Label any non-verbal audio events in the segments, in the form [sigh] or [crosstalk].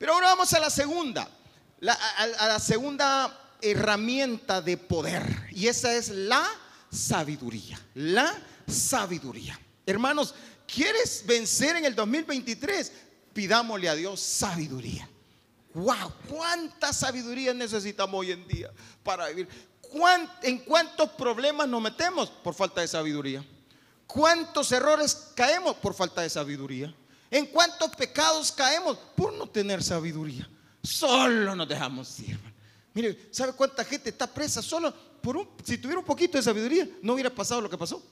Pero ahora vamos a la segunda, a, a la segunda herramienta de poder. Y esa es la sabiduría. La sabiduría. Hermanos, ¿quieres vencer en el 2023? Pidámosle a Dios sabiduría. Wow, cuánta sabiduría necesitamos hoy en día para vivir. ¿Cuán- ¿En cuántos problemas nos metemos por falta de sabiduría? ¿Cuántos errores caemos por falta de sabiduría? ¿En cuántos pecados caemos por no tener sabiduría? Solo nos dejamos ir. Mire, ¿sabe cuánta gente está presa solo por un, si tuviera un poquito de sabiduría, no hubiera pasado lo que pasó?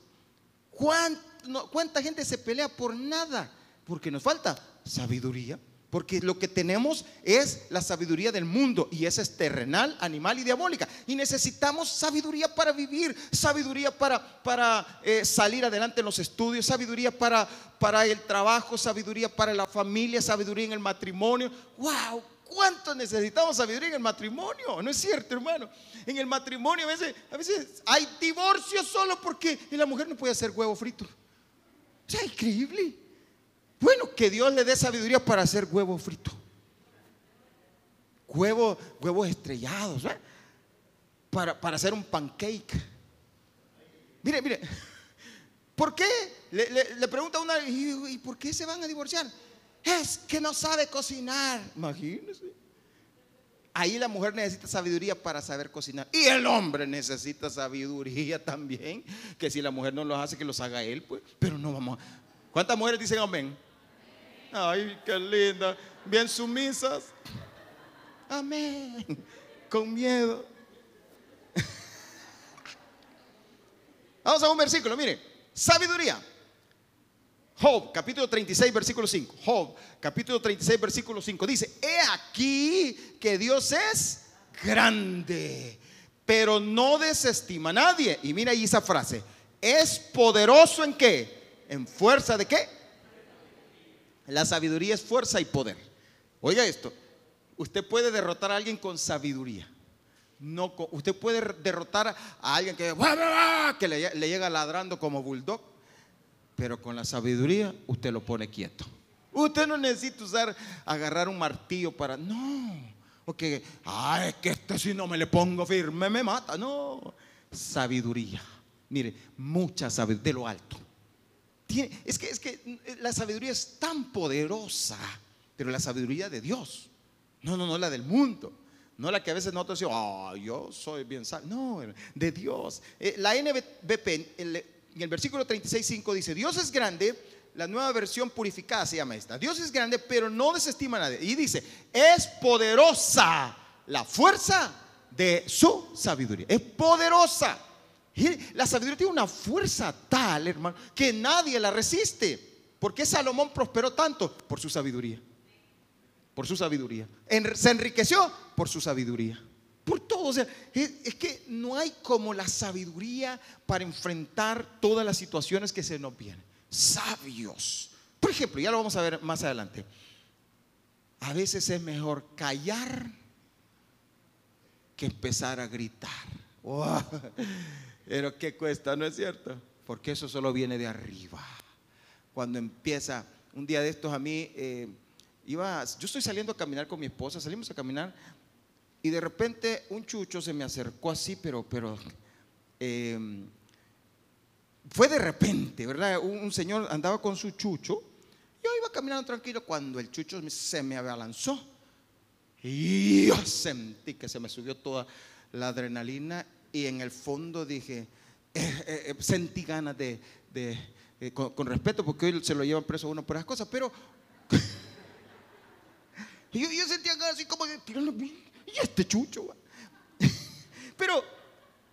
¿Cuán- no- ¿Cuánta gente se pelea por nada? Porque nos falta sabiduría. Porque lo que tenemos es la sabiduría del mundo y esa es terrenal, animal y diabólica. Y necesitamos sabiduría para vivir, sabiduría para, para eh, salir adelante en los estudios, sabiduría para, para el trabajo, sabiduría para la familia, sabiduría en el matrimonio. ¡Wow! ¿Cuánto necesitamos sabiduría en el matrimonio? ¿No es cierto, hermano? En el matrimonio a veces, hay divorcio solo porque la mujer no puede hacer huevo frito. O sea, increíble. Que Dios le dé sabiduría para hacer huevo frito. Huevo, huevos estrellados, ¿verdad? Para, para hacer un pancake. Mire, mire. ¿Por qué? Le, pregunta una, ¿y, por qué se van a divorciar? Es que no sabe cocinar. Imagínese. Ahí la mujer necesita sabiduría para saber cocinar. Y el hombre necesita sabiduría [laughs] también. Que si la mujer no los hace, que los haga él, pues. Pero no vamos a... ¿Cuántas mujeres dicen amén? Ay, qué linda. Bien sumisas. Amén. Con miedo. [laughs] Vamos a un versículo, mire. Sabiduría. Job, capítulo 36, versículo 5. Job, capítulo 36, versículo 5. Dice, he aquí que Dios es grande, pero no desestima a nadie. Y mira ahí esa frase. Es poderoso en qué? En fuerza de qué? La sabiduría es fuerza y poder. Oiga esto. Usted puede derrotar a alguien con sabiduría. No, usted puede derrotar a alguien que, que le, le llega ladrando como bulldog pero con la sabiduría usted lo pone quieto. Usted no necesita usar, agarrar un martillo para, no, o que, ay, es que este si no me le pongo firme me mata. No, sabiduría. Mire, mucha sabiduría de lo alto. Es, que, es que la sabiduría es tan poderosa, pero la sabiduría de Dios. No, no, no la del mundo. No la que a veces nosotros decimos, ah, yo soy bien sabio. No, de Dios. Eh, la NBP, en el versículo 36.5 dice, Dios es grande, la nueva versión purificada se llama esta. Dios es grande, pero no desestima a nadie. Y dice, es poderosa la fuerza de su sabiduría. Es poderosa. La sabiduría tiene una fuerza tal, hermano, que nadie la resiste. ¿Por qué Salomón prosperó tanto? Por su sabiduría. Por su sabiduría. Se enriqueció por su sabiduría. Por todo. O sea, es, es que no hay como la sabiduría para enfrentar todas las situaciones que se nos vienen. Sabios. Por ejemplo, ya lo vamos a ver más adelante. A veces es mejor callar que empezar a gritar. Pero ¿qué cuesta? ¿No es cierto? Porque eso solo viene de arriba. Cuando empieza, un día de estos a mí, eh, iba, yo estoy saliendo a caminar con mi esposa, salimos a caminar y de repente un chucho se me acercó así, pero, pero, eh, fue de repente, ¿verdad? Un, un señor andaba con su chucho, yo iba caminando tranquilo cuando el chucho se me abalanzó. Y yo sentí que se me subió toda la adrenalina y en el fondo dije, eh, eh, eh, sentí ganas de, de, con, respeto, porque hoy se lo llevan preso a uno por esas cosas, pero [laughs] yo, yo sentía ganas así como de tirarlo, y este chucho, va?". [laughs] pero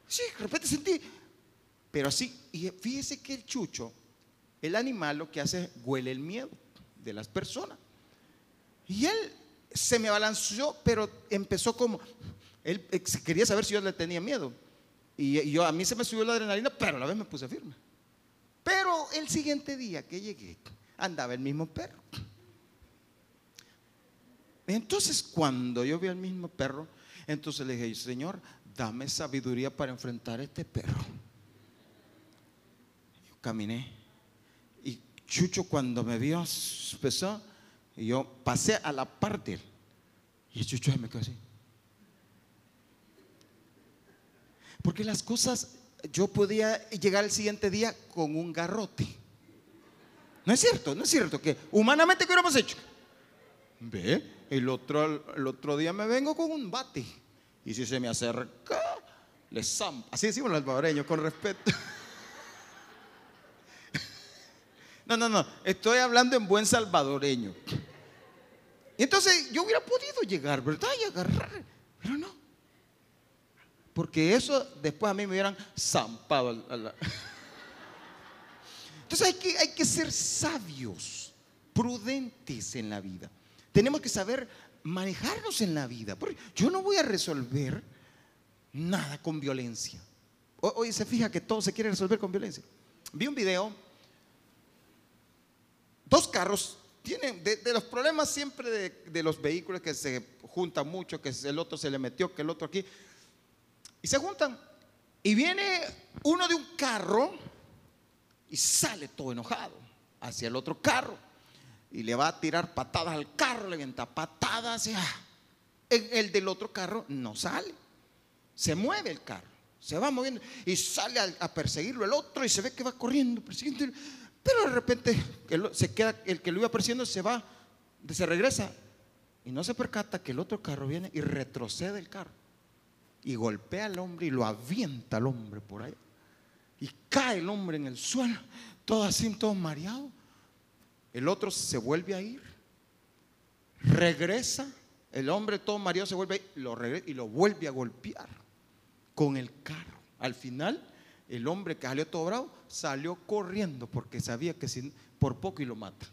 sí, de repente sentí, pero así, y fíjese que el chucho, el animal lo que hace es huele el miedo de las personas. Y él se me balanceó, pero empezó como, él quería saber si yo le tenía miedo. Y, yo, a mí se me subió la adrenalina, pero a la vez me puse firme. Pero el siguiente día que llegué, andaba el mismo perro. Entonces, cuando yo vi al mismo perro, entonces le dije, Señor, dame sabiduría para enfrentar a este perro. Yo caminé. Y Chucho cuando me vio, empezó, y yo pasé a la parte. Y chucho me quedó así. Porque las cosas, yo podía llegar el siguiente día con un garrote. No es cierto, no es cierto que humanamente, ¿qué hubiéramos hecho? Ve, el otro, el otro día me vengo con un bate. Y si se me acerca, le zampa. Así decimos los salvadoreños, con respeto. [laughs] No, no, no, estoy hablando en buen salvadoreño. Y entonces yo hubiera podido llegar, ¿verdad? Y agarrar, pero no. Porque eso después a mí me hubieran zampado. [laughs] Entonces hay que, hay que ser sabios, prudentes en la vida. Tenemos que saber manejarnos en la vida. Porque yo no voy a resolver nada con violencia. Hoy se fija que todo se quiere resolver con violencia. Vi un video, dos carros tienen, de, los problemas siempre de, de, los vehículos que se juntan mucho, que el otro se le metió, que el otro aquí, y se juntan. Y viene uno de un carro y sale todo enojado hacia el otro carro y le va a tirar patadas al carro, le avienta patadas. Y, el del otro carro no sale, se mueve el carro, se va moviendo y sale a, perseguirlo el otro y se ve que va corriendo, persiguiendo. Pero de repente se queda, el que lo iba persiguiendo se va, se regresa y no se percata que el otro carro viene y retrocede el carro y golpea al hombre y lo avienta al hombre por ahí. Y cae el hombre en el suelo, todo así, todo mareado. El otro se vuelve a ir, regresa, el hombre todo mareado se vuelve a ir, lo y lo vuelve a golpear con el carro. Al final, el hombre que salió todo bravo salió corriendo porque sabía que por poco y lo mata.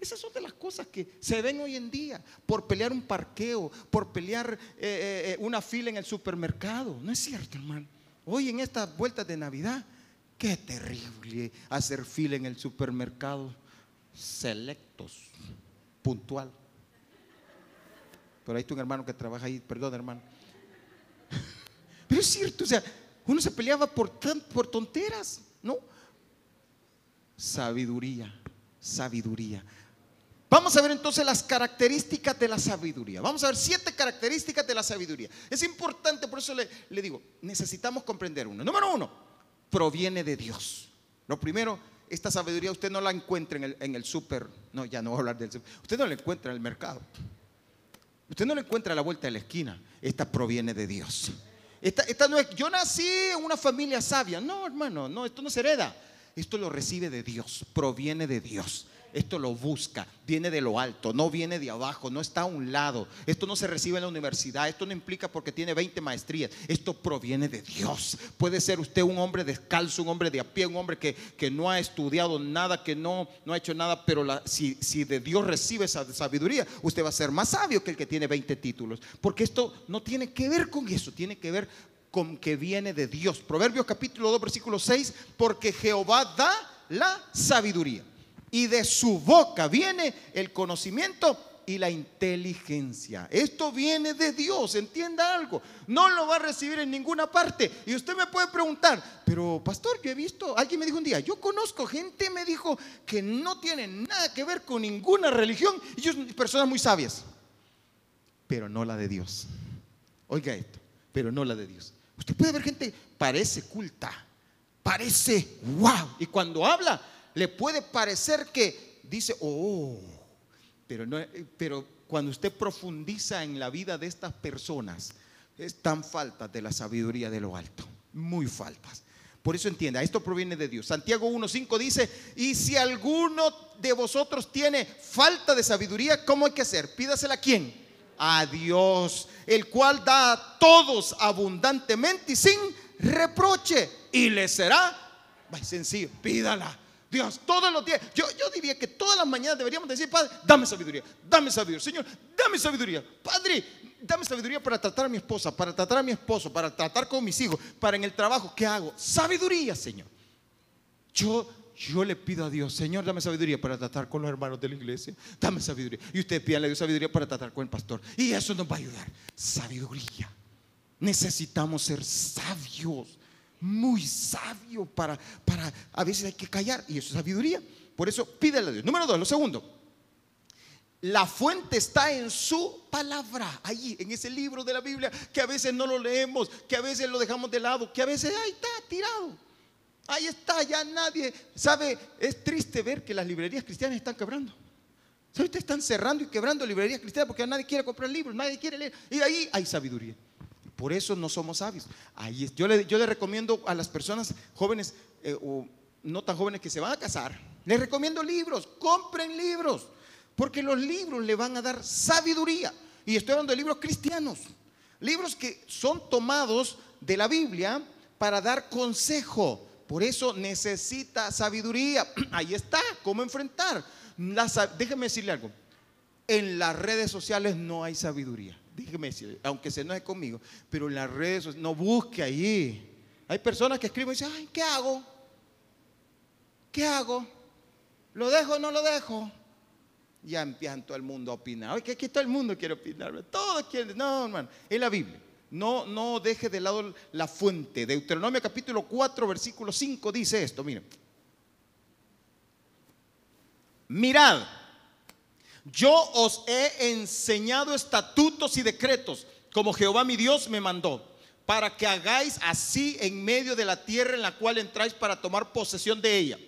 Esas son de las cosas que se ven hoy en día por pelear un parqueo, por pelear eh, eh, eh, una fila en el supermercado. No es cierto, hermano. Hoy en estas vueltas de Navidad, qué terrible hacer fila en el supermercado selectos, puntual. Pero hay un hermano que trabaja ahí, perdón hermano. [laughs] Pero es cierto, o sea, uno se peleaba por, por tonteras, ¿no? Sabiduría, sabiduría. Vamos a ver entonces las características de la sabiduría. Vamos a ver siete características de la sabiduría. Es importante, por eso le, digo, necesitamos comprender uno. Número uno, proviene de Dios. Lo primero, esta sabiduría usted no la encuentra en el, en. No, ya no voy a hablar del súper. Usted no la encuentra en el mercado. Usted no la encuentra a la vuelta de la esquina. Esta proviene de Dios. Esta, esta no es, yo nací en una familia sabia. No, hermano, no, esto no se hereda. Esto lo recibe de Dios, proviene de Dios. Esto lo busca, viene de lo alto, no viene de abajo, no está a un lado. Esto no se recibe en la universidad, esto no implica porque tiene 20 maestrías. Esto proviene de Dios. Puede ser usted un hombre descalzo, un hombre de a pie, un hombre que, que no ha estudiado nada, que no, no ha hecho nada, pero si, si de Dios recibe esa sabiduría, usted va a ser más sabio que el que tiene 20 títulos. Porque esto no tiene que ver con eso, tiene que ver con que viene de Dios. Proverbios capítulo 2, versículo 6, porque Jehová da la sabiduría y de su boca viene el conocimiento y la inteligencia. Esto viene de Dios, entienda algo. No lo va a recibir en ninguna parte. Y usted me puede preguntar, pero pastor, yo he visto, alguien me dijo un día, yo conozco gente, me dijo, que no tiene nada que ver con ninguna religión y son personas muy sabias, pero no la de Dios. Oiga esto, pero no la de Dios. Usted puede ver gente, parece culta, parece wow, y cuando habla, le puede parecer que dice, oh, pero, no, pero cuando usted profundiza en la vida de estas personas, están faltas de la sabiduría de lo alto, muy faltas. Por eso entienda, esto proviene de Dios. Santiago 1.5 dice, y si alguno de vosotros tiene falta de sabiduría, ¿cómo hay que hacer? Pídasela a quién? A Dios, el cual da a todos abundantemente y sin reproche, y le será, sencillo, pídala Dios, todos los días. Yo, yo diría que todas las mañanas deberíamos decir, Padre, dame sabiduría, dame sabiduría. Señor, dame sabiduría. Padre, dame sabiduría para tratar a mi esposa, para tratar a mi esposo, para tratar con mis hijos, para en el trabajo. ¿Qué hago? Sabiduría, Señor. Yo, yo le pido a Dios, Señor, dame sabiduría para tratar con los hermanos de la iglesia. Dame sabiduría. Y usted pídale Dios sabiduría para tratar con el pastor. Y eso nos va a ayudar. Sabiduría. Necesitamos ser sabios muy sabio para, para, a veces hay que callar y eso es sabiduría. Por eso pídele a Dios. Número dos, lo segundo, La fuente está en su palabra, allí, en ese libro de la Biblia, que a veces no lo leemos, que a veces lo dejamos de lado, que a veces ahí está tirado. Ahí está, ya nadie sabe. Es triste ver que las librerías cristianas están quebrando. Ustedes están cerrando y quebrando librerías cristianas porque nadie quiere comprar libros, nadie quiere leer. Y ahí hay sabiduría. Por eso no somos sabios. Ahí yo, le, yo le recomiendo a las personas jóvenes eh, o no tan jóvenes que se van a casar, les recomiendo libros, compren libros. Porque los libros le van a dar sabiduría. Y estoy hablando de libros cristianos. Libros que son tomados de la Biblia para dar consejo. Por eso necesita sabiduría. [clears throat] Ahí está, cómo enfrentar. déjeme decirle algo. En las redes sociales no hay sabiduría. Decirle, aunque se es conmigo, pero en las redes no busque ahí. Hay personas que escriben y dicen, ay, ¿qué hago? ¿Qué hago? ¿Lo dejo o no lo dejo? ya empiezan todo el mundo a opinar. Oye, que aquí todo el mundo quiere opinar. Todos quieren. No, hermano. Es la Biblia. No, no deje de lado la fuente. Deuteronomio capítulo 4, versículo 5 dice esto. Miren. Mirad, yo os he enseñado estatutos y decretos, como Jehová mi Dios me mandó, para que hagáis así en medio de la tierra en la cual entráis para tomar posesión de ella.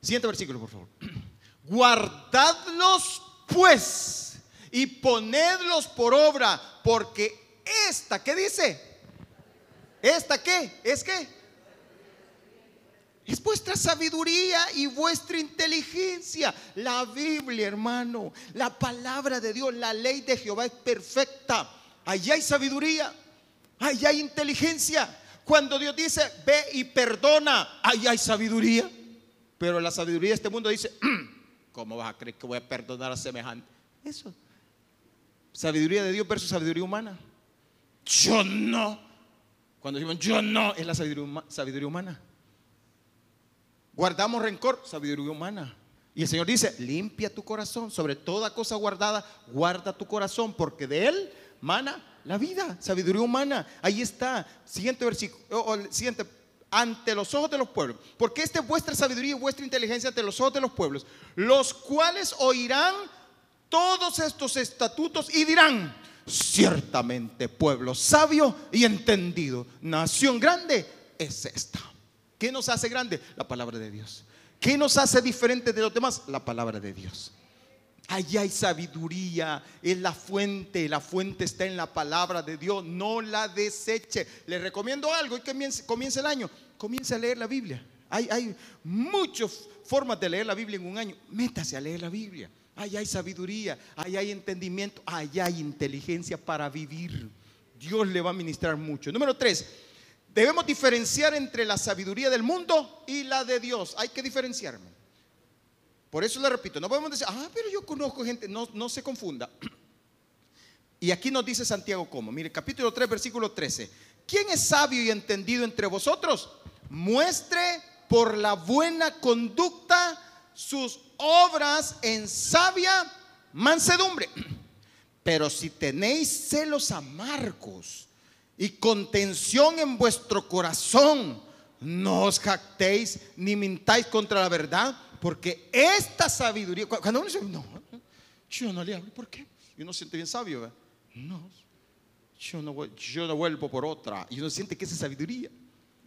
Siguiente versículo, por favor. [clears throat] Guardadlos pues y ponedlos por obra, porque esta, ¿qué dice? ¿Esta qué? ¿Es qué? Es vuestra sabiduría y vuestra inteligencia. La Biblia, hermano, la palabra de Dios, la ley de Jehová es perfecta. Allá hay sabiduría, allá hay inteligencia. Cuando Dios dice, ve y perdona, allá hay sabiduría. Pero la sabiduría de este mundo dice, ¿Cómo vas a creer que voy a perdonar a semejante? Eso. Sabiduría de Dios versus sabiduría humana. Yo no. Cuando decimos yo no, es la sabiduría, humana. Guardamos rencor, sabiduría humana. Y el Señor dice, limpia tu corazón, sobre toda cosa guardada, guarda tu corazón, porque de él mana la vida, sabiduría humana. Ahí está. Siguiente versículo, siguiente ante los ojos de los pueblos, porque esta es vuestra sabiduría y vuestra inteligencia ante los ojos de los pueblos, los cuales oirán todos estos estatutos y dirán, ciertamente pueblo sabio y entendido, nación grande es esta. ¿Qué nos hace grande? La palabra de Dios. ¿Qué nos hace diferente de los demás? La palabra de Dios. Allá hay sabiduría, es la fuente, la fuente está en la palabra de Dios, no la deseche. Le recomiendo algo y que comience, el año, comience a leer la Biblia. Hay, hay muchas formas de leer la Biblia en un año, métase a leer la Biblia. Allá hay sabiduría, allá hay entendimiento, allá hay inteligencia para vivir. Dios le va a ministrar mucho. Número tres, debemos diferenciar entre la sabiduría del mundo y la de Dios. Hay que diferenciarme. Por eso le repito, no podemos decir, ah, pero yo conozco gente, no, no se confunda. [clears throat] Y aquí nos dice Santiago cómo. Mire, capítulo 3, versículo 13. ¿Quién es sabio y entendido entre vosotros? Muestre por la buena conducta sus obras en sabia mansedumbre. [clears throat] Pero si tenéis celos amargos y contención en vuestro corazón, no os jactéis ni mintáis contra la verdad, porque esta sabiduría, cuando uno dice, no, yo no le hablo, ¿por qué? Y uno se siente bien sabio. No, yo no, yo no vuelvo por otra. Y uno siente que es sabiduría.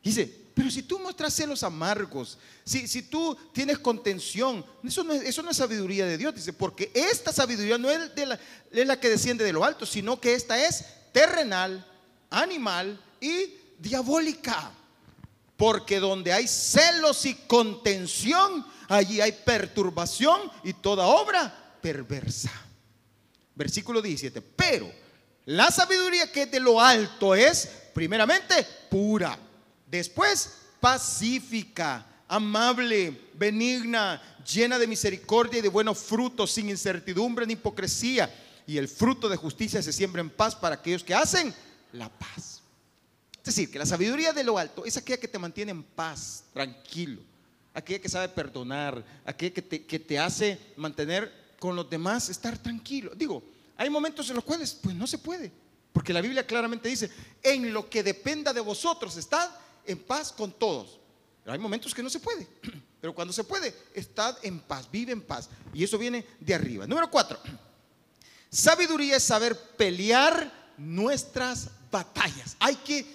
Dice, pero si tú muestras celos amargos, si, si tú tienes contención, eso no, es, sabiduría de Dios. Dice, porque esta sabiduría no es la que desciende de lo alto, sino que esta es terrenal, animal y diabólica. Porque donde hay celos y contención, allí hay perturbación y toda obra perversa. Versículo 17. Pero la sabiduría que es de lo alto es, primeramente, pura. Después, pacífica, amable, benigna, llena de misericordia y de buenos frutos, sin incertidumbre ni hipocresía. Y el fruto de justicia se siembra en paz para aquellos que hacen la paz. Es decir, que la sabiduría de lo alto es aquella que te mantiene en paz, tranquilo aquella que sabe perdonar, aquella que te, que te hace mantener con los demás, estar tranquilo. Digo, hay momentos en los cuales pues no se puede, porque la Biblia claramente dice, en lo que dependa de vosotros, estad en paz con todos. Pero hay momentos que no se puede. [clears throat] Pero cuando se puede, estad en paz, vive en paz. Y eso viene de arriba. Número cuatro. Sabiduría es saber pelear nuestras batallas. Hay que,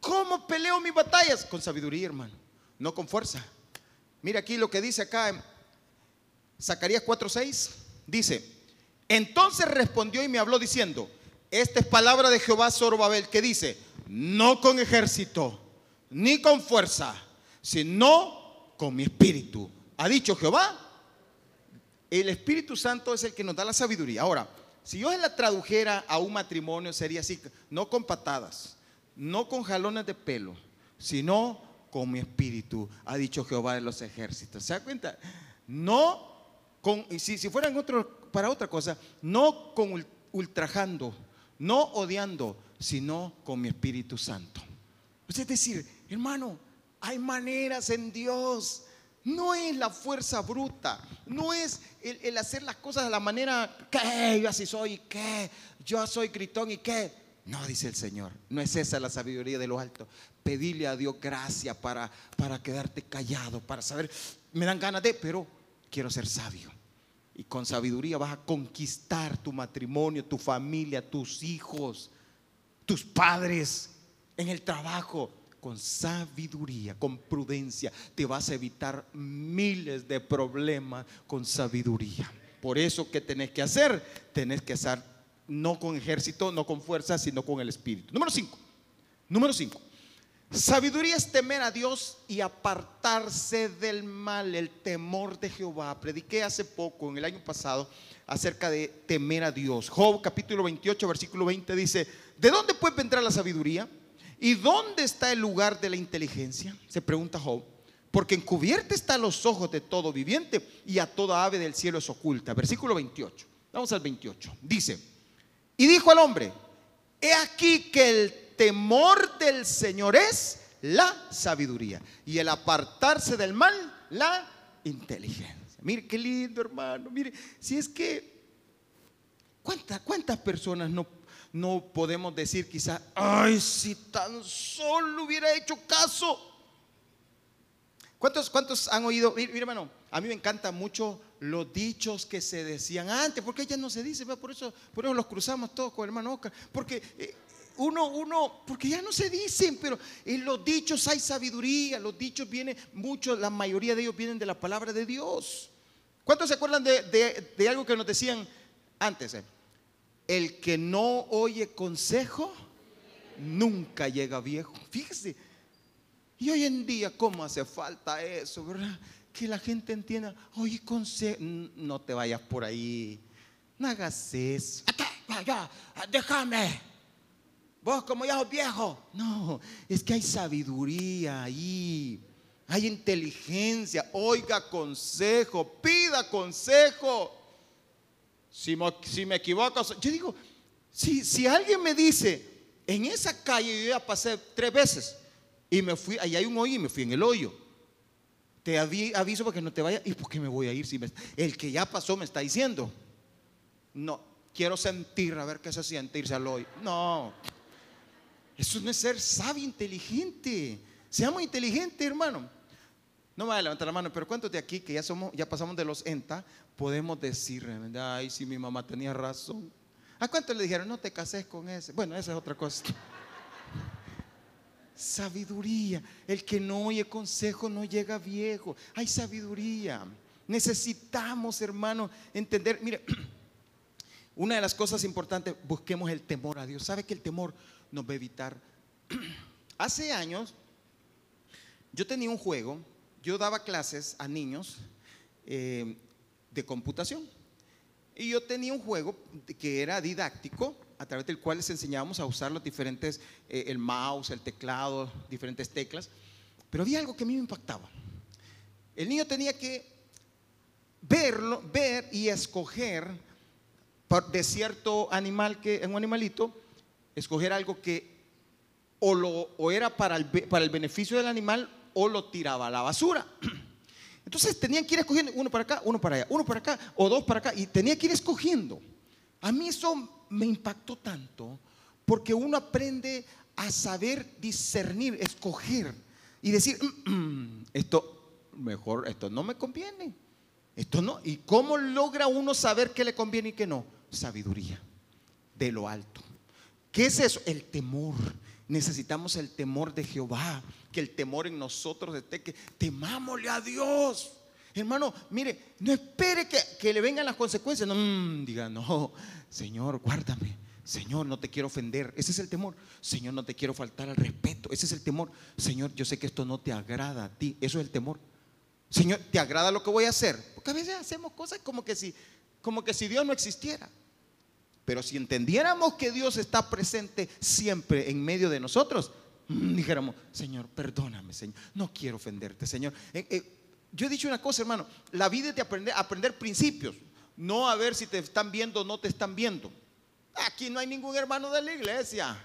¿cómo peleo mis batallas? Con sabiduría, hermano, no con fuerza. Mira aquí lo que dice acá en Zacarías 4:6. Dice, entonces respondió y me habló diciendo, esta es palabra de Jehová Zorobabel que dice, no con ejército, ni con fuerza, sino con mi espíritu. Ha dicho Jehová, el Espíritu Santo es el que nos da la sabiduría. Ahora, si yo la tradujera a un matrimonio sería así, no con patadas, no con jalones de pelo, sino con mi espíritu, ha dicho Jehová de los ejércitos. ¿Se da cuenta? No con, y si, si fueran otro, para otra cosa, no con ultrajando, no odiando, sino con mi Espíritu Santo. Es decir, hermano, hay maneras en Dios. No es la fuerza bruta, no es el, hacer las cosas de la manera que yo así soy, que yo soy gritón y que. No, dice el Señor, no es esa la sabiduría de lo alto. Pedirle a Dios gracia para, para quedarte callado, para saber, me dan ganas de, pero quiero ser sabio. Y con sabiduría vas a conquistar tu matrimonio, tu familia, tus hijos, tus padres, en el trabajo. Con sabiduría, con prudencia, te vas a evitar miles de problemas con sabiduría. Por eso, ¿qué tenés que hacer? Tenés que hacer no con ejército, no con fuerza, sino con el espíritu. Número 5. Número 5. Sabiduría es temer a Dios y apartarse del mal, el temor de Jehová. Prediqué hace poco, en el año pasado, acerca de temer a Dios. Job capítulo 28, versículo 20 dice, ¿de dónde puede vendrá la sabiduría? ¿Y dónde está el lugar de la inteligencia? Se pregunta Job. Porque encubierta está los ojos de todo viviente y a toda ave del cielo es oculta. Versículo 28. Vamos al 28. Dice, y dijo al hombre, he aquí que el temor del Señor es la sabiduría. Y el apartarse del mal, la inteligencia. Mire qué lindo, hermano. Mire, si es que, ¿cuántas, cuántas personas no, no podemos decir quizá, ay, si tan solo hubiera hecho caso? ¿Cuántos, cuántos han oído? Mire, hermano, a mí me encantan mucho los dichos que se decían antes, porque ya no se dice, por eso, por eso los cruzamos todos con el hermano Oscar, porque eh, uno, uno, porque ya no se dicen, pero en los dichos hay sabiduría, los dichos vienen, muchos, la mayoría de ellos vienen de la palabra de Dios. ¿Cuántos se acuerdan de, algo que nos decían antes? Eh? El que no oye consejo, nunca llega viejo. Fíjese, y hoy en día, ¿cómo hace falta eso, verdad? Que la gente entienda, oye, consejo, no te vayas por ahí, no hagas eso. déjame. Vos como ya sos viejo. No, es que hay sabiduría ahí. Hay inteligencia. Oiga consejo. Pida consejo. Si me, si me equivoco, yo digo, si, alguien me dice, en esa calle yo ya pasé tres veces y me fui, ahí hay un hoyo y me fui en el hoyo. Te aviso para que no te vayas. ¿Y por qué me voy a ir? Si el que ya pasó me está diciendo. No, quiero sentir, a ver qué se siente irse al hoyo. No, eso no es ser sabio, inteligente. Seamos inteligentes, hermano. No me voy a levantar la mano, pero ¿cuántos de aquí que ya somos, ya pasamos de los ENTA, podemos decir, ay, si mi mamá tenía razón? ¿A cuántos le dijeron, no te cases con ese? Bueno, esa es otra cosa. [laughs] sabiduría. El que no oye consejo no llega viejo. Hay sabiduría. Necesitamos, hermano, entender. Mire, [clears throat] una de las cosas importantes, busquemos el temor a Dios. ¿Sabe que el temor nos va a evitar. [clears throat] Hace años yo tenía un juego, yo daba clases a niños eh, de computación y yo tenía un juego que era didáctico a través del cual les enseñábamos a usar los diferentes, eh, el mouse, el teclado, diferentes teclas, pero había algo que a mí me impactaba. El niño tenía que verlo, ver y escoger de cierto animal que, un animalito, escoger algo que o, lo, o era para el, para el beneficio del animal o lo tiraba a la basura. [clears throat] Entonces tenían que ir escogiendo uno para acá, uno para allá, uno para acá o dos para acá y tenía que ir escogiendo. A mí eso me impactó tanto porque uno aprende a saber discernir, escoger y decir, mm, mm, esto mejor esto no me conviene. Esto no. ¿Y cómo logra uno saber qué le conviene y qué no? Sabiduría de lo alto. ¿Qué es eso? El temor. Necesitamos el temor de Jehová. Que el temor en nosotros esté que temámosle a Dios. Hermano, mire, no espere que, le vengan las consecuencias. No, mm, diga, no, Señor, guárdame. Señor, no te quiero ofender. Ese es el temor. Señor, no te quiero faltar al respeto. Ese es el temor. Señor, yo sé que esto no te agrada a ti. Eso es el temor. Señor, ¿te agrada lo que voy a hacer? Porque a veces hacemos cosas como que si, como que si Dios no existiera. Pero si entendiéramos que Dios está presente siempre en medio de nosotros, mm, dijéramos, Señor, perdóname, Señor, no quiero ofenderte, Señor. Eh, eh, yo he dicho una cosa, hermano, la vida es de aprender, aprender principios, no a ver si te están viendo o no te están viendo. Aquí no hay ningún hermano de la iglesia.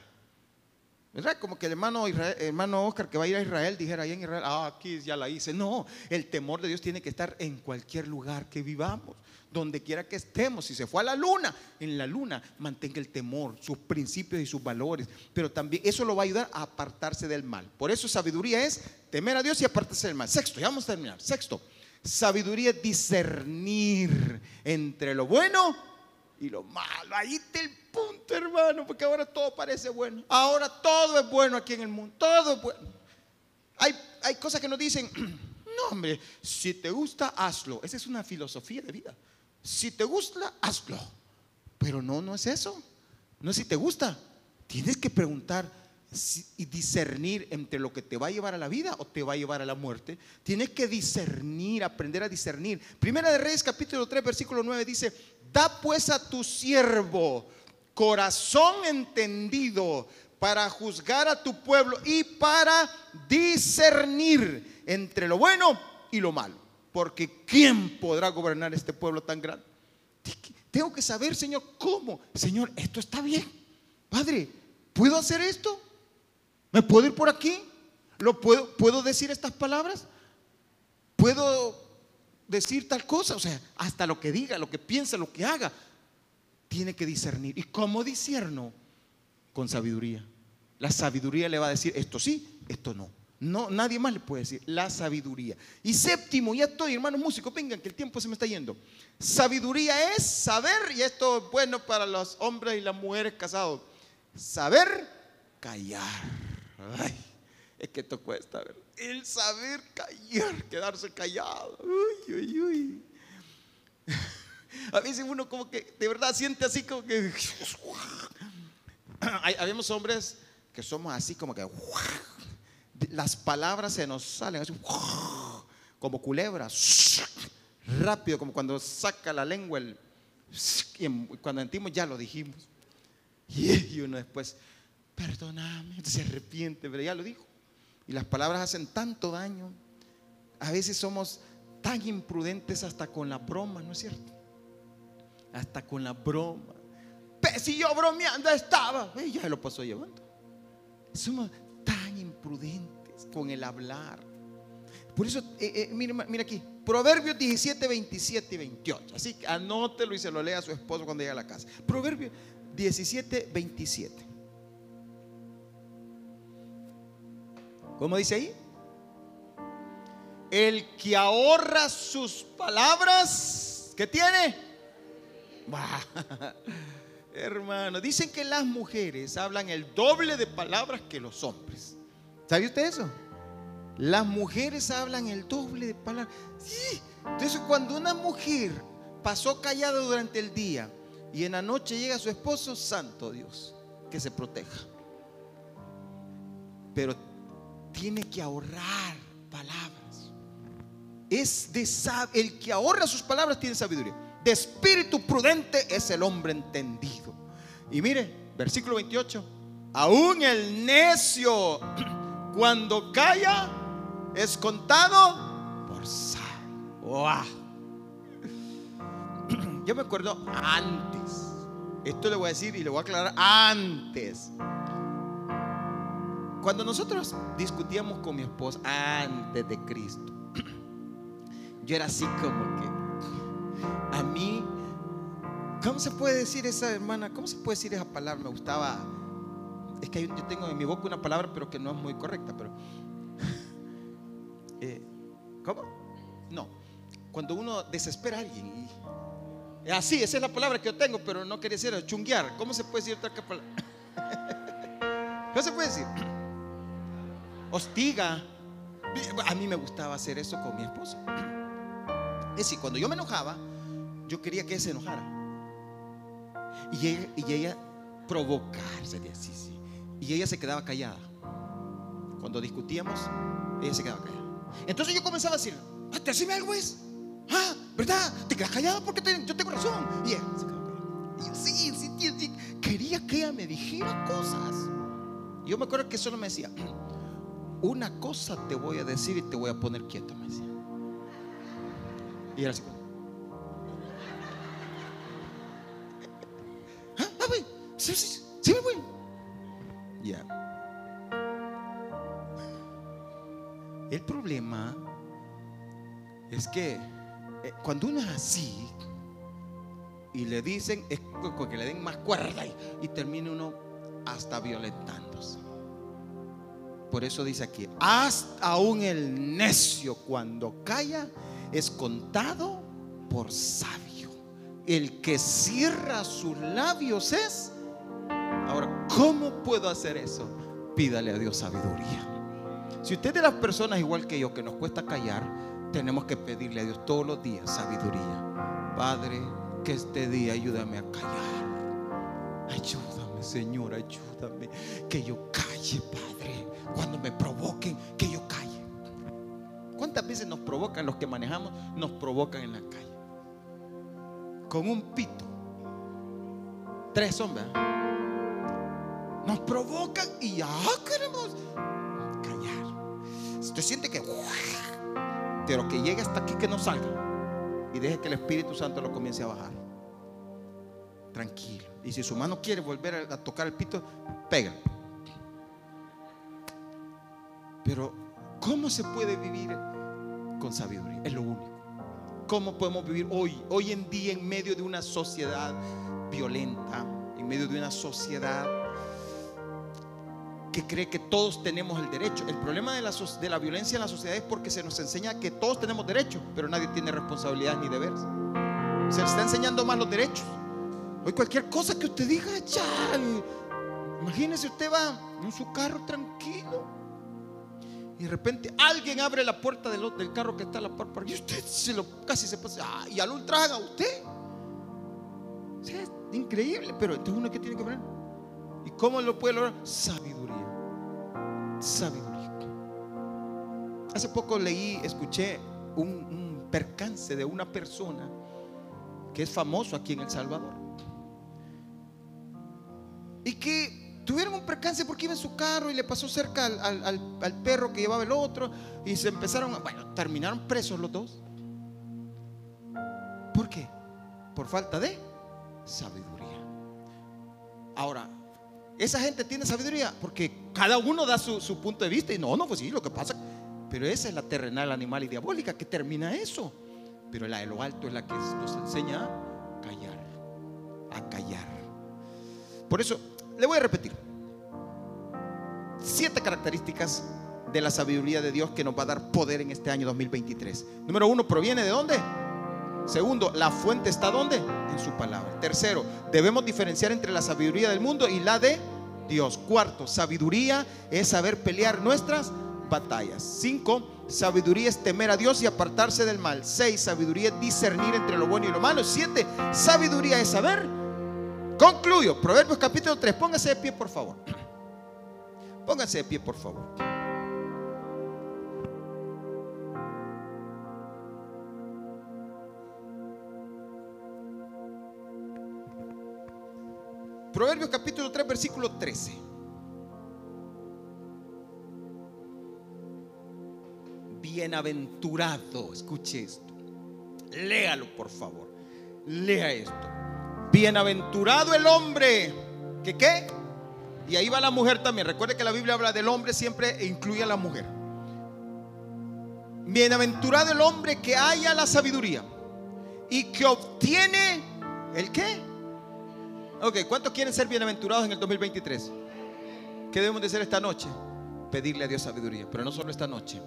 Como que el hermano, hermano Oscar que va a ir a Israel dijera ahí en Israel, ah, aquí ya la hice. No, el temor de Dios tiene que estar en cualquier lugar que vivamos, donde quiera que estemos. Si se fue a la luna, en la luna mantenga el temor, sus principios y sus valores. Pero también eso lo va a ayudar a apartarse del mal. Por eso sabiduría es temer a Dios y apartarse del mal. Sexto, ya vamos a terminar. Sexto, sabiduría es discernir entre lo bueno y lo malo. Ahí está el punto, hermano, porque ahora todo parece bueno. Ahora todo es bueno aquí en el mundo. Todo es bueno. Hay, hay cosas que nos dicen, [clears throat] no, hombre, si te gusta, hazlo. Esa es una filosofía de vida. Si te gusta, hazlo. Pero no, no es eso. No es si te gusta. Tienes que preguntar y discernir entre lo que te va a llevar a la vida o te va a llevar a la muerte. Tienes que discernir, aprender a discernir. Primera de Reyes capítulo 3 versículo 9 dice, da pues a tu siervo corazón entendido para juzgar a tu pueblo y para discernir entre lo bueno y lo malo. Porque ¿quién podrá gobernar este pueblo tan grande? Tengo que saber, Señor, cómo. Señor, esto está bien. Padre, ¿puedo hacer esto? ¿Me puedo ir por aquí? ¿Lo puedo, ¿Puedo decir estas palabras? ¿Puedo decir tal cosa? O sea, hasta lo que diga, lo que piensa, lo que haga tiene que discernir. ¿Y cómo discerno? Con sabiduría. La sabiduría le va a decir esto sí, esto no. No, nadie más le puede decir la sabiduría. Y séptimo, ya estoy, hermanos músicos, vengan que el tiempo se me está yendo. Sabiduría es saber, y esto es bueno para los hombres y las mujeres casados, saber callar. Ay, es que esto cuesta, El saber callar, quedarse callado. Uy, uy, uy. [laughs] A veces uno como que de verdad siente así como que... [laughs] Habemos hombres que somos así como que... [laughs] Las palabras se nos salen así, como culebras. Rápido, como cuando saca la lengua el... cuando sentimos ya lo dijimos. Y uno después, perdóname, se arrepiente, pero ya lo dijo. Y las palabras hacen tanto daño. A veces somos tan imprudentes hasta con la broma, ¿no es cierto? hasta con la broma. Si yo bromeando estaba, ella ya lo pasó llevando. Somos tan imprudentes con el hablar. Por eso, eh, eh, mira, aquí, Proverbios 17, 27 y 28. Así que anótelo y se lo lea a su esposo cuando llegue a la casa. Proverbios 17, 27. ¿Cómo dice ahí? El que ahorra sus palabras, ¿qué tiene? [laughs] Hermano, dicen que las mujeres hablan el doble de palabras que los hombres. ¿Sabe usted eso? Las mujeres hablan el doble de palabras. Entonces, cuando una mujer pasó callada durante el día y en la noche llega su esposo, santo Dios, que se proteja. Pero tiene que ahorrar palabras. Es de el que ahorra sus palabras tiene sabiduría de espíritu prudente es el hombre entendido. Y mire, versículo 28, aún el necio [clears throat] cuando calla es contado por sal. [clears throat] Yo me acuerdo antes, esto le voy a decir y le voy a aclarar antes. Cuando nosotros discutíamos con mi esposa antes de Cristo, [clears throat] yo era así como que a mí, ¿cómo se puede decir esa hermana? ¿Cómo se puede decir esa palabra? Me gustaba, es que yo tengo en mi boca una palabra, pero que no es muy correcta, pero... [laughs] Eh, ¿Cómo? No, cuando uno desespera a alguien. Y, así, esa es la palabra que yo tengo, pero no quería decir chunguear. ¿Cómo se puede decir otra palabra? [laughs] ¿Qué se puede decir? Hostiga. A mí me gustaba hacer eso con mi esposo. Es decir, cuando yo me enojaba, yo quería que ella se enojara. Y ella, provocarse, así, sí. Y ella se quedaba callada. Cuando discutíamos, ella se quedaba callada. Entonces yo comenzaba a decir, ah, ¿te haceme algo es? Ah, ¿verdad? ¿Te quedas callado porque yo tengo razón? Y ella se quedaba callada. Y sí, sí, sí, sí, quería que ella me dijera cosas. Yo me acuerdo que solo me decía, una cosa te voy a decir y te voy a poner quieto, me decía. Y era así. ¿Ah, papi? Sí, sí, sí, me voy. Ya. El problema es que eh, cuando uno es así y le dicen, es que le den más cuerda y, termina uno hasta violentándose. Por eso dice aquí, hasta aún el necio cuando calla es contado por sabio. El que cierra sus labios es... Ahora, ¿cómo puedo hacer eso? Pídale a Dios sabiduría. Si usted es de las personas igual que yo que nos cuesta callar, tenemos que pedirle a Dios todos los días sabiduría. Padre, que este día ayúdame a callar. Ayúdame, Señor, ayúdame. Que yo calle, Padre. Cuando me provoquen, que yo calle. ¿Cuántas veces nos provocan los que manejamos? Nos provocan en la calle. Con un pito. Tres hombres. Nos provocan y ya queremos callar. Usted siente que... Pero que llegue hasta aquí que no salga. Y deje que el Espíritu Santo lo comience a bajar. Tranquilo. Y si su mano quiere volver a tocar el pito, pégale. Pero, ¿cómo se puede vivir con sabiduría. Es lo único. ¿Cómo podemos vivir hoy, hoy en día en medio de una sociedad violenta, en medio de una sociedad que cree que todos tenemos el derecho? El problema de la, de la violencia en la sociedad es porque se nos enseña que todos tenemos derecho, pero nadie tiene responsabilidad ni deberes. Se le está enseñando más los derechos. Hoy cualquier cosa que usted diga, ya. Imagínese usted va en su carro tranquilo y de repente alguien abre la puerta del, del carro que está a la par y usted se lo, casi se pasa. Ah, y al ultraja a usted. es increíble, pero entonces uno que tiene que ver. ¿Y cómo lo puede lograr? Sabiduría. Sabiduría. Hace poco leí, escuché un, un percance de una persona que es famoso aquí en El Salvador. Y que tuvieron un percance porque iba en su carro y le pasó cerca al, perro que llevaba el otro y se empezaron, bueno, terminaron presos los dos. ¿Por qué? Por falta de sabiduría. Ahora, esa gente tiene sabiduría porque cada uno da su, punto de vista y no, no, pues sí, lo que pasa, pero esa es la terrenal, animal y diabólica que termina eso. Pero la de lo alto es la que nos enseña a callar, a callar. Por eso le voy a repetir. Siete características de la sabiduría de Dios que nos va a dar poder en este año 2023. Número uno, ¿proviene de dónde? Segundo, la fuente está dónde? En su palabra. Tercero, debemos diferenciar entre la sabiduría del mundo y la de Dios. Cuarto, sabiduría es saber pelear nuestras batallas. Cinco, sabiduría es temer a Dios y apartarse del mal. Seis, sabiduría es discernir entre lo bueno y lo malo. Siete, sabiduría es saber Concluyo. Proverbios capítulo 3. Póngase de pie, por favor. Póngase de pie, por favor. Proverbios capítulo 3, versículo 13. Bienaventurado, escuche esto. Léalo, por favor. Lea esto. Bienaventurado el hombre. ¿Que qué? Y ahí va la mujer también. Recuerde que la Biblia habla del hombre siempre e incluye a la mujer. Bienaventurado el hombre que haya la sabiduría y que obtiene el qué? Ok, ¿cuántos quieren ser bienaventurados en el 2023? ¿Qué debemos de hacer esta noche? Pedirle a Dios sabiduría, pero no solo esta noche,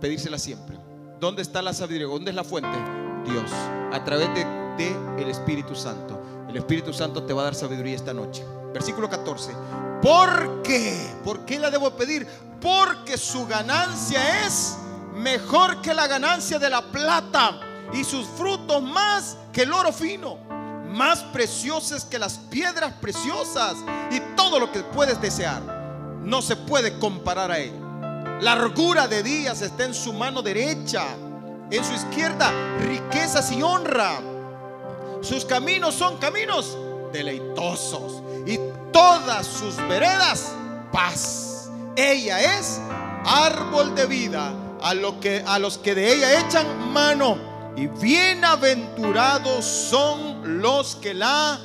pedírsela siempre. ¿Dónde está la sabiduría? ¿Dónde es la fuente? Dios, a través de, de el Espíritu Santo. El Espíritu Santo te va a dar sabiduría esta noche. Versículo 14. ¿Por qué? ¿Por qué la debo pedir? Porque su ganancia es mejor que la ganancia de la plata y sus frutos más que el oro fino, más preciosas que las piedras preciosas y todo lo que puedes desear. No se puede comparar a él. Largura de días está en su mano derecha, en su izquierda riquezas y honra. Sus caminos son caminos deleitosos y todas sus veredas paz. Ella es árbol de vida a, que, a los que de ella echan mano y bienaventurados son los que la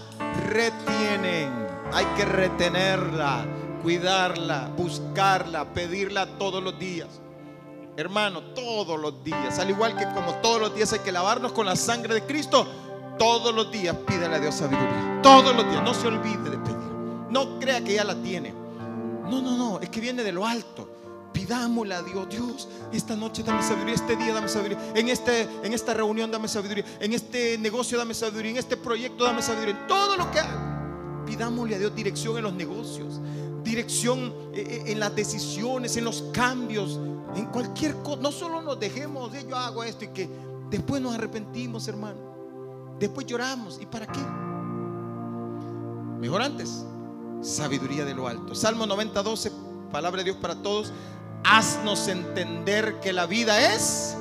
retienen. Hay que retenerla, cuidarla, buscarla, pedirla todos los días. Hermano, todos los días, al igual que como todos los días hay que lavarnos con la sangre de Cristo, todos los días pídele a Dios sabiduría. Todos los días, no se olvide de pedir. No crea que ya la tiene. No, no, no, es que viene de lo alto. Pidámosle a Dios, Dios, esta noche dame sabiduría, este día dame sabiduría, en, este, en esta reunión dame sabiduría, en este negocio dame sabiduría, en este proyecto dame sabiduría, en todo lo que haga. Pidámosle a Dios dirección en los negocios, dirección eh, eh, en las decisiones, en los cambios, en cualquier cosa. No solo nos dejemos de yo hago esto y que después nos arrepentimos, hermano. Después lloramos. ¿Y para qué? Mejor antes. Sabiduría de lo alto. Salmo 90, 12, palabra de Dios para todos. Haznos entender que la vida es.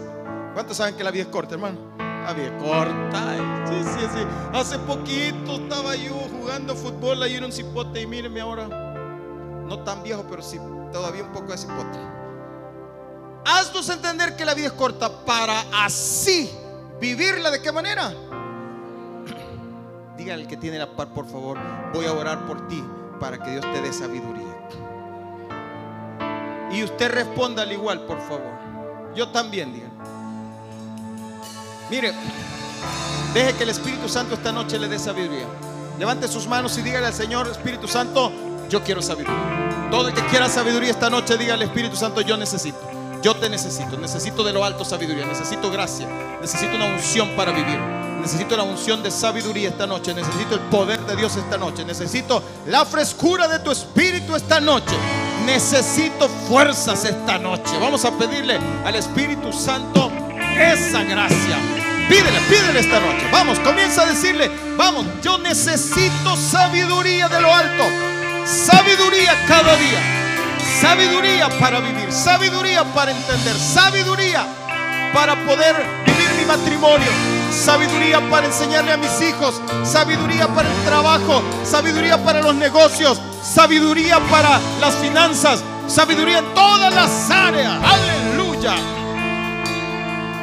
¿Cuántos saben que la vida es corta, hermano? La vida es corta. Sí, sí, sí. Hace poquito estaba yo jugando fútbol ahí en un cipote y mírenme ahora. No tan viejo, pero sí, todavía un poco de cipote. Haznos entender que la vida es corta para así vivirla de qué manera. Dígale al que tiene la par, por favor, voy a orar por ti para que Dios te dé sabiduría. Y usted responda al igual, por favor. Yo también, digan. Mire, deje que el Espíritu Santo esta noche le dé sabiduría. Levante sus manos y dígale al Señor, Espíritu Santo, yo quiero sabiduría. Todo el que quiera sabiduría esta noche, dígale, Espíritu Santo, yo necesito. Yo te necesito. Necesito de lo alto sabiduría. Necesito gracia. Necesito una unción para vivir. Necesito la unción de sabiduría esta noche. Necesito el poder de Dios esta noche. Necesito la frescura de tu espíritu esta noche. Necesito fuerzas esta noche. Vamos a pedirle al Espíritu Santo esa gracia. Pídele, pídele esta noche. Vamos, comienza a decirle, vamos, yo necesito sabiduría de lo alto. Sabiduría cada día. Sabiduría para vivir, sabiduría para entender, sabiduría para poder vivir mi matrimonio, sabiduría para enseñarle a mis hijos, sabiduría para el trabajo, sabiduría para los negocios, sabiduría para las finanzas, sabiduría en todas las áreas. Aleluya.